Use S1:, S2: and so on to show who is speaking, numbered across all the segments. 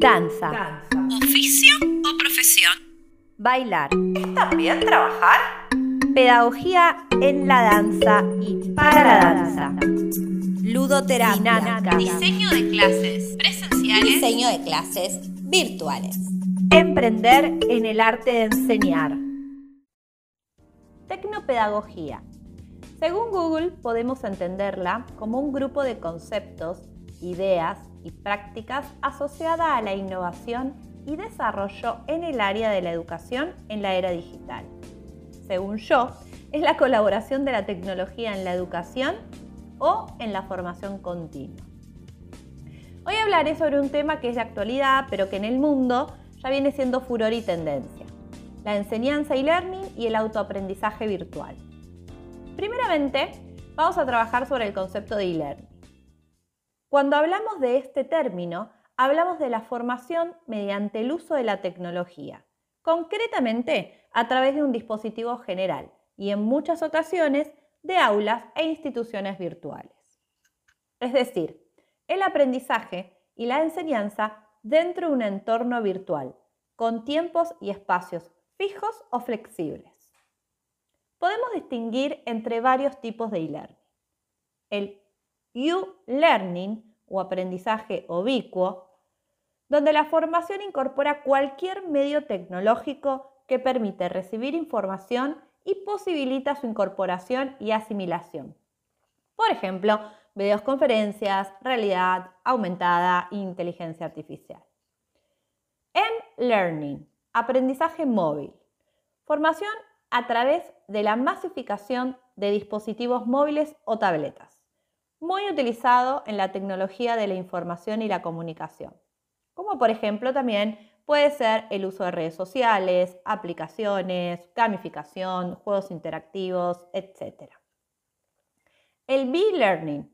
S1: Danza.
S2: ¿Oficio o profesión?
S1: Bailar.
S2: ¿Es también trabajar?
S1: Pedagogía en la danza y para la danza.
S3: Ludoterapia.
S1: Dinámica.
S2: Diseño de clases presenciales.
S3: Diseño de clases virtuales.
S1: Emprender en el arte de enseñar. Tecnopedagogía. Según Google, podemos entenderla como un grupo de conceptos, ideas y prácticas asociada a la innovación y desarrollo en el área de la educación en la era digital. Según yo, es la colaboración de la tecnología en la educación o en la formación continua. Hoy hablaré sobre un tema que es de actualidad, pero que en el mundo ya viene siendo furor y tendencia, la enseñanza y learning y el autoaprendizaje virtual. Primeramente, vamos a trabajar sobre el concepto de e-learning. Cuando hablamos de este término, hablamos de la formación mediante el uso de la tecnología, concretamente a través de un dispositivo general y en muchas ocasiones de aulas e instituciones virtuales. Es decir, el aprendizaje y la enseñanza dentro de un entorno virtual, con tiempos y espacios fijos o flexibles. Podemos distinguir entre varios tipos de e-learning. El U-Learning o aprendizaje ubicuo, donde la formación incorpora cualquier medio tecnológico que permite recibir información y posibilita su incorporación y asimilación. Por ejemplo, videoconferencias, realidad aumentada e inteligencia artificial. M-Learning, aprendizaje móvil. Formación a través de la masificación de dispositivos móviles o tabletas, muy utilizado en la tecnología de la información y la comunicación, como por ejemplo también puede ser el uso de redes sociales, aplicaciones, gamificación, juegos interactivos, etc. El B-Learning,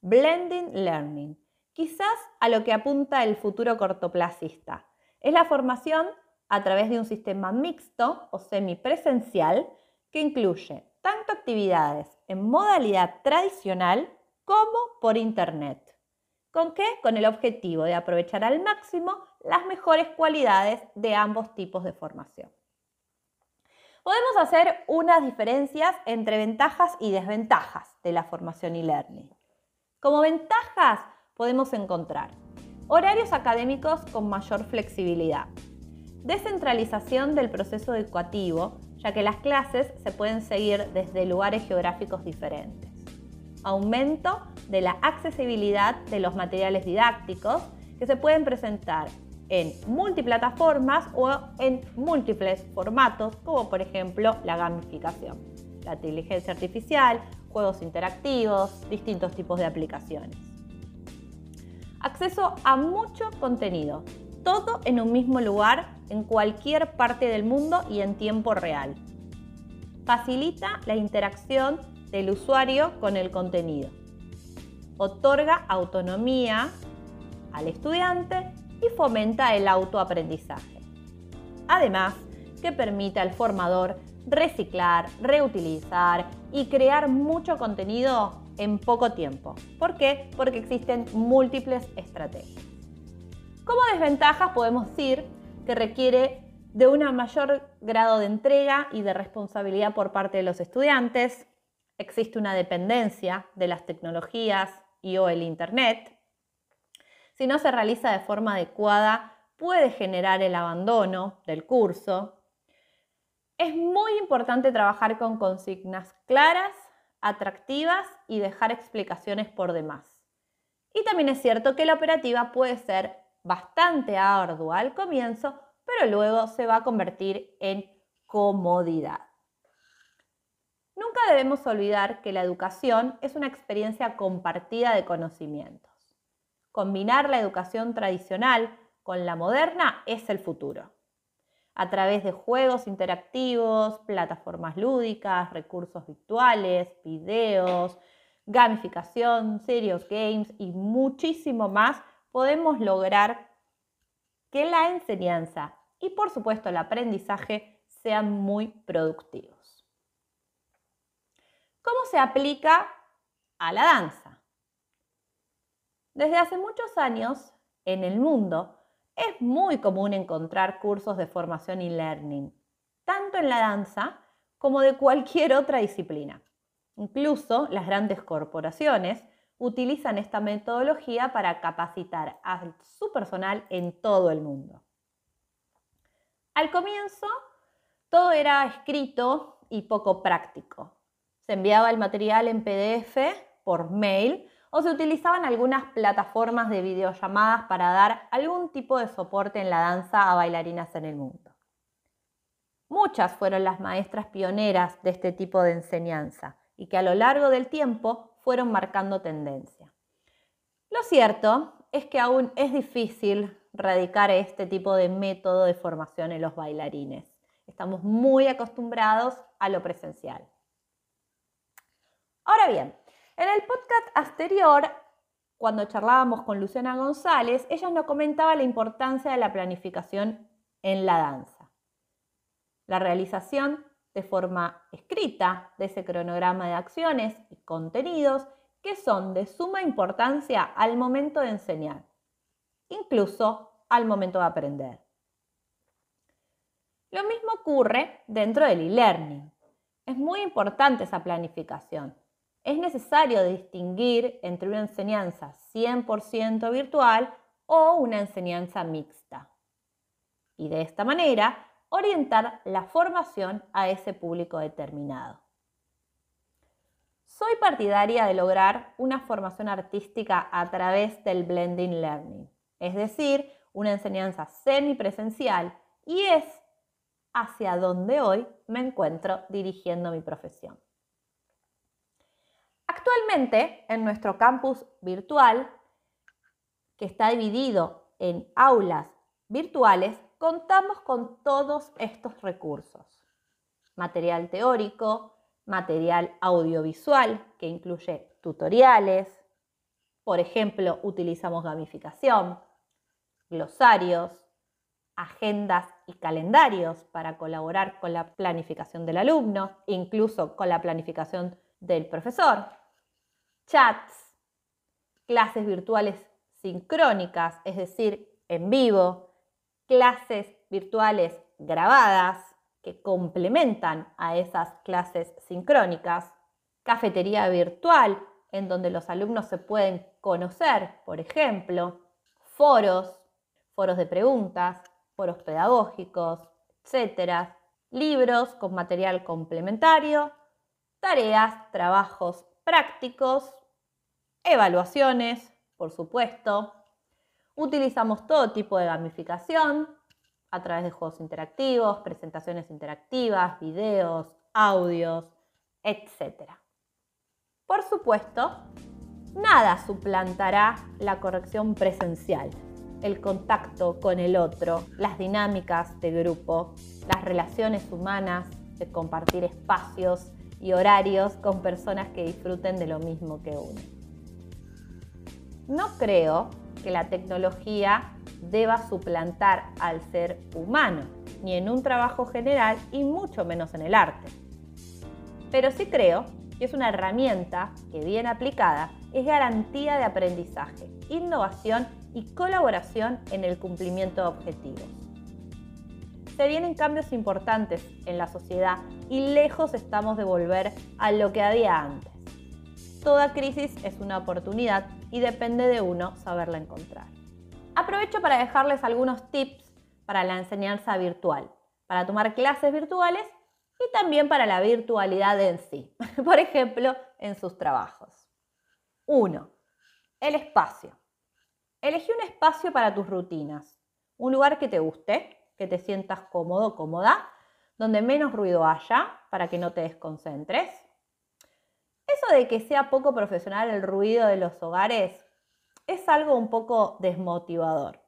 S1: Blending Learning, quizás a lo que apunta el futuro cortoplacista, es la formación a través de un sistema mixto o semipresencial que incluye tanto actividades en modalidad tradicional como por Internet. ¿Con qué? Con el objetivo de aprovechar al máximo las mejores cualidades de ambos tipos de formación. Podemos hacer unas diferencias entre ventajas y desventajas de la formación y learning. Como ventajas podemos encontrar horarios académicos con mayor flexibilidad, Descentralización del proceso educativo, ya que las clases se pueden seguir desde lugares geográficos diferentes. Aumento de la accesibilidad de los materiales didácticos que se pueden presentar en multiplataformas o en múltiples formatos, como por ejemplo la gamificación, la inteligencia artificial, juegos interactivos, distintos tipos de aplicaciones. Acceso a mucho contenido, todo en un mismo lugar, en cualquier parte del mundo y en tiempo real. Facilita la interacción del usuario con el contenido. Otorga autonomía al estudiante y fomenta el autoaprendizaje. Además, que permite al formador reciclar, reutilizar y crear mucho contenido en poco tiempo. ¿Por qué? Porque existen múltiples estrategias. Como desventajas podemos decir que requiere de un mayor grado de entrega y de responsabilidad por parte de los estudiantes. Existe una dependencia de las tecnologías y o el Internet. Si no se realiza de forma adecuada, puede generar el abandono del curso. Es muy importante trabajar con consignas claras, atractivas y dejar explicaciones por demás. Y también es cierto que la operativa puede ser bastante ardua al comienzo, pero luego se va a convertir en comodidad. Nunca debemos olvidar que la educación es una experiencia compartida de conocimientos. Combinar la educación tradicional con la moderna es el futuro. A través de juegos interactivos, plataformas lúdicas, recursos virtuales, videos, gamificación, serious games y muchísimo más, podemos lograr que la enseñanza y por supuesto el aprendizaje sean muy productivos. ¿Cómo se aplica a la danza? Desde hace muchos años en el mundo, es muy común encontrar cursos de formación y learning, tanto en la danza como de cualquier otra disciplina. Incluso las grandes corporaciones utilizan esta metodología para capacitar a su personal en todo el mundo. Al comienzo, todo era escrito y poco práctico. Se enviaba el material en PDF por mail o se utilizaban algunas plataformas de videollamadas para dar algún tipo de soporte en la danza a bailarinas en el mundo. Muchas fueron las maestras pioneras de este tipo de enseñanza y que a lo largo del tiempo fueron marcando tendencia. Lo cierto es que aún es difícil radicar este tipo de método de formación en los bailarines. Estamos muy acostumbrados a lo presencial. Ahora bien, en el podcast anterior, cuando charlábamos con Luciana González, ella nos comentaba la importancia de la planificación en la danza. La realización de forma escrita de ese cronograma de acciones y contenidos que son de suma importancia al momento de enseñar, incluso al momento de aprender. Lo mismo ocurre dentro del e-learning. Es muy importante esa planificación. Es necesario distinguir entre una enseñanza 100% virtual o una enseñanza mixta. Y de esta manera, orientar la formación a ese público determinado. Soy partidaria de lograr una formación artística a través del blending learning, es decir, una enseñanza semipresencial y es hacia donde hoy me encuentro dirigiendo mi profesión. Actualmente, en nuestro campus virtual, que está dividido en aulas virtuales, contamos con todos estos recursos. Material teórico, material audiovisual, que incluye tutoriales, por ejemplo, utilizamos gamificación, glosarios, agendas y calendarios para colaborar con la planificación del alumno, incluso con la planificación del profesor, chats, clases virtuales sincrónicas, es decir, en vivo, clases virtuales grabadas que complementan a esas clases sincrónicas, cafetería virtual en donde los alumnos se pueden conocer, por ejemplo, foros, foros de preguntas, foros pedagógicos, etcétera, libros con material complementario, tareas, trabajos prácticos, evaluaciones, por supuesto. Utilizamos todo tipo de gamificación a través de juegos interactivos, presentaciones interactivas, videos, audios, etc. Por supuesto, nada suplantará la corrección presencial el contacto con el otro, las dinámicas de grupo, las relaciones humanas, de compartir espacios y horarios con personas que disfruten de lo mismo que uno. No creo que la tecnología deba suplantar al ser humano, ni en un trabajo general y mucho menos en el arte. Pero sí creo que es una herramienta que bien aplicada es garantía de aprendizaje, innovación y colaboración en el cumplimiento de objetivos. Se vienen cambios importantes en la sociedad y lejos estamos de volver a lo que había antes. Toda crisis es una oportunidad y depende de uno saberla encontrar. Aprovecho para dejarles algunos tips para la enseñanza virtual, para tomar clases virtuales y también para la virtualidad en sí, por ejemplo, en sus trabajos. 1. El espacio. Elegí un espacio para tus rutinas, un lugar que te guste, que te sientas cómodo, cómoda, donde menos ruido haya para que no te desconcentres. De que sea poco profesional el ruido de los hogares es algo un poco desmotivador.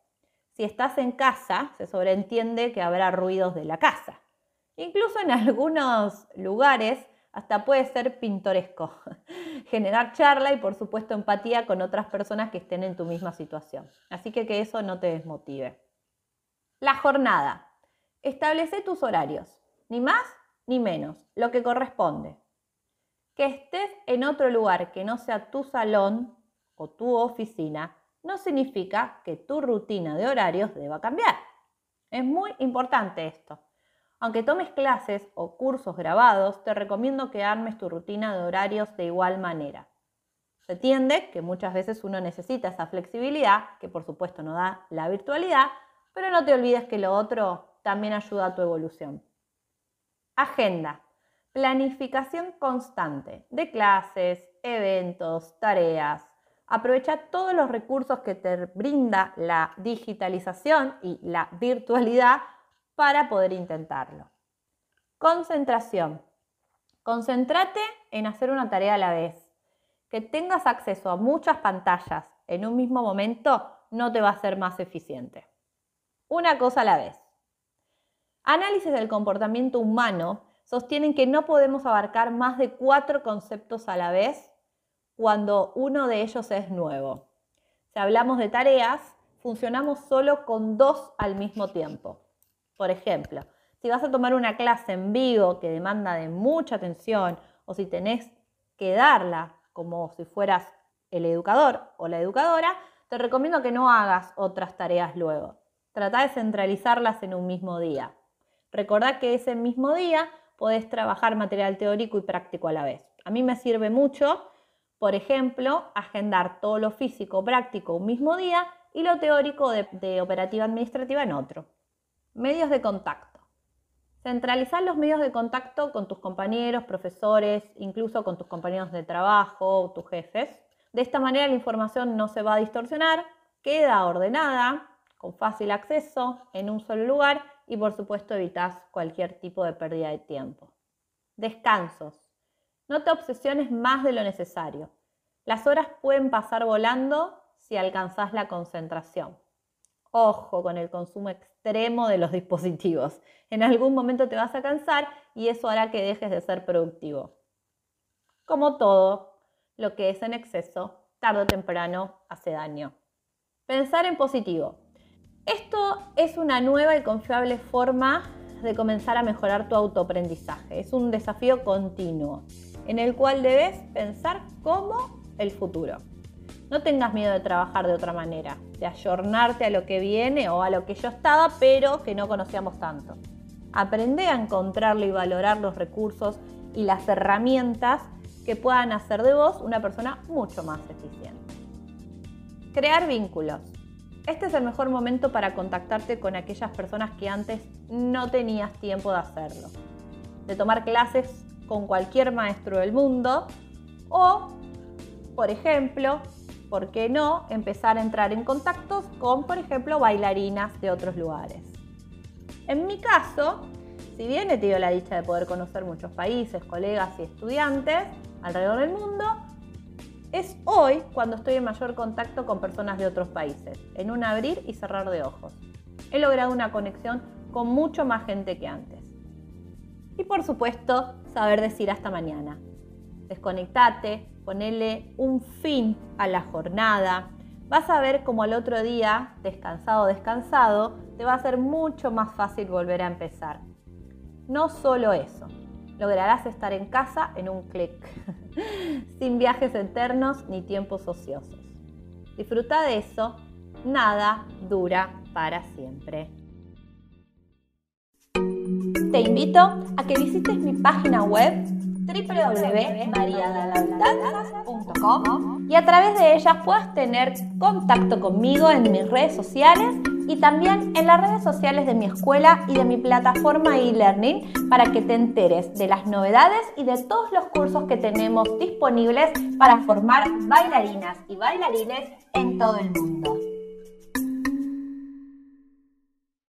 S1: Si estás en casa, se sobreentiende que habrá ruidos de la casa. Incluso en algunos lugares hasta puede ser pintoresco. Generar charla y por supuesto empatía con otras personas que estén en tu misma situación. Así que que eso no te desmotive. La jornada. Establece tus horarios, ni más ni menos, lo que corresponde. Que estés en otro lugar que no sea tu salón o tu oficina no significa que tu rutina de horarios deba cambiar. Es muy importante esto. Aunque tomes clases o cursos grabados, te recomiendo que armes tu rutina de horarios de igual manera. Se entiende que muchas veces uno necesita esa flexibilidad, que por supuesto no da la virtualidad, pero no te olvides que lo otro también ayuda a tu evolución. Agenda. Planificación constante de clases, eventos, tareas. Aprovecha todos los recursos que te brinda la digitalización y la virtualidad para poder intentarlo. Concentración. Concéntrate en hacer una tarea a la vez. Que tengas acceso a muchas pantallas en un mismo momento no te va a ser más eficiente. Una cosa a la vez. Análisis del comportamiento humano sostienen que no podemos abarcar más de cuatro conceptos a la vez cuando uno de ellos es nuevo. Si hablamos de tareas, funcionamos solo con dos al mismo tiempo. Por ejemplo, si vas a tomar una clase en vivo que demanda de mucha atención o si tenés que darla como si fueras el educador o la educadora, te recomiendo que no hagas otras tareas luego. Trata de centralizarlas en un mismo día. Recordá que ese mismo día podés trabajar material teórico y práctico a la vez. A mí me sirve mucho, por ejemplo, agendar todo lo físico práctico un mismo día y lo teórico de, operativa administrativa en otro. Medios de contacto. Centralizar los medios de contacto con tus compañeros, profesores, incluso con tus compañeros de trabajo tus jefes. De esta manera la información no se va a distorsionar, queda ordenada, con fácil acceso, en un solo lugar y por supuesto evitas cualquier tipo de pérdida de tiempo. Descansos. No te obsesiones más de lo necesario. Las horas pueden pasar volando si alcanzas la concentración. Ojo con el consumo extremo de los dispositivos. En algún momento te vas a cansar y eso hará que dejes de ser productivo. Como todo, lo que es en exceso, tarde o temprano hace daño. Pensar en positivo. Esto es una nueva y confiable forma de comenzar a mejorar tu autoaprendizaje. Es un desafío continuo en el cual debes pensar como el futuro. No tengas miedo de trabajar de otra manera, de ayornarte a lo que viene o a lo que yo estaba, pero que no conocíamos tanto. Aprende a encontrarlo y valorar los recursos y las herramientas que puedan hacer de vos una persona mucho más eficiente. Crear vínculos. Este es el mejor momento para contactarte con aquellas personas que antes no tenías tiempo de hacerlo. De tomar clases con cualquier maestro del mundo o, por ejemplo, ¿por qué no empezar a entrar en contactos con, por ejemplo, bailarinas de otros lugares? En mi caso, si bien he tenido la dicha de poder conocer muchos países, colegas y estudiantes alrededor del mundo, es hoy cuando estoy en mayor contacto con personas de otros países, en un abrir y cerrar de ojos. He logrado una conexión con mucho más gente que antes. Y por supuesto, saber decir hasta mañana. Desconectate, ponele un fin a la jornada. Vas a ver como al otro día, descansado, descansado, te va a ser mucho más fácil volver a empezar. No solo eso, lograrás estar en casa en un clic, sin viajes eternos ni tiempos ociosos. Disfruta de eso, nada dura para siempre. Te invito a que visites mi página web www.mariadalandanzas.com y a través de ellas puedas tener contacto conmigo en mis redes sociales y también en las redes sociales de mi escuela y de mi plataforma e-learning para que te enteres de las novedades y de todos los cursos que tenemos disponibles para formar bailarinas y bailarines en todo el mundo.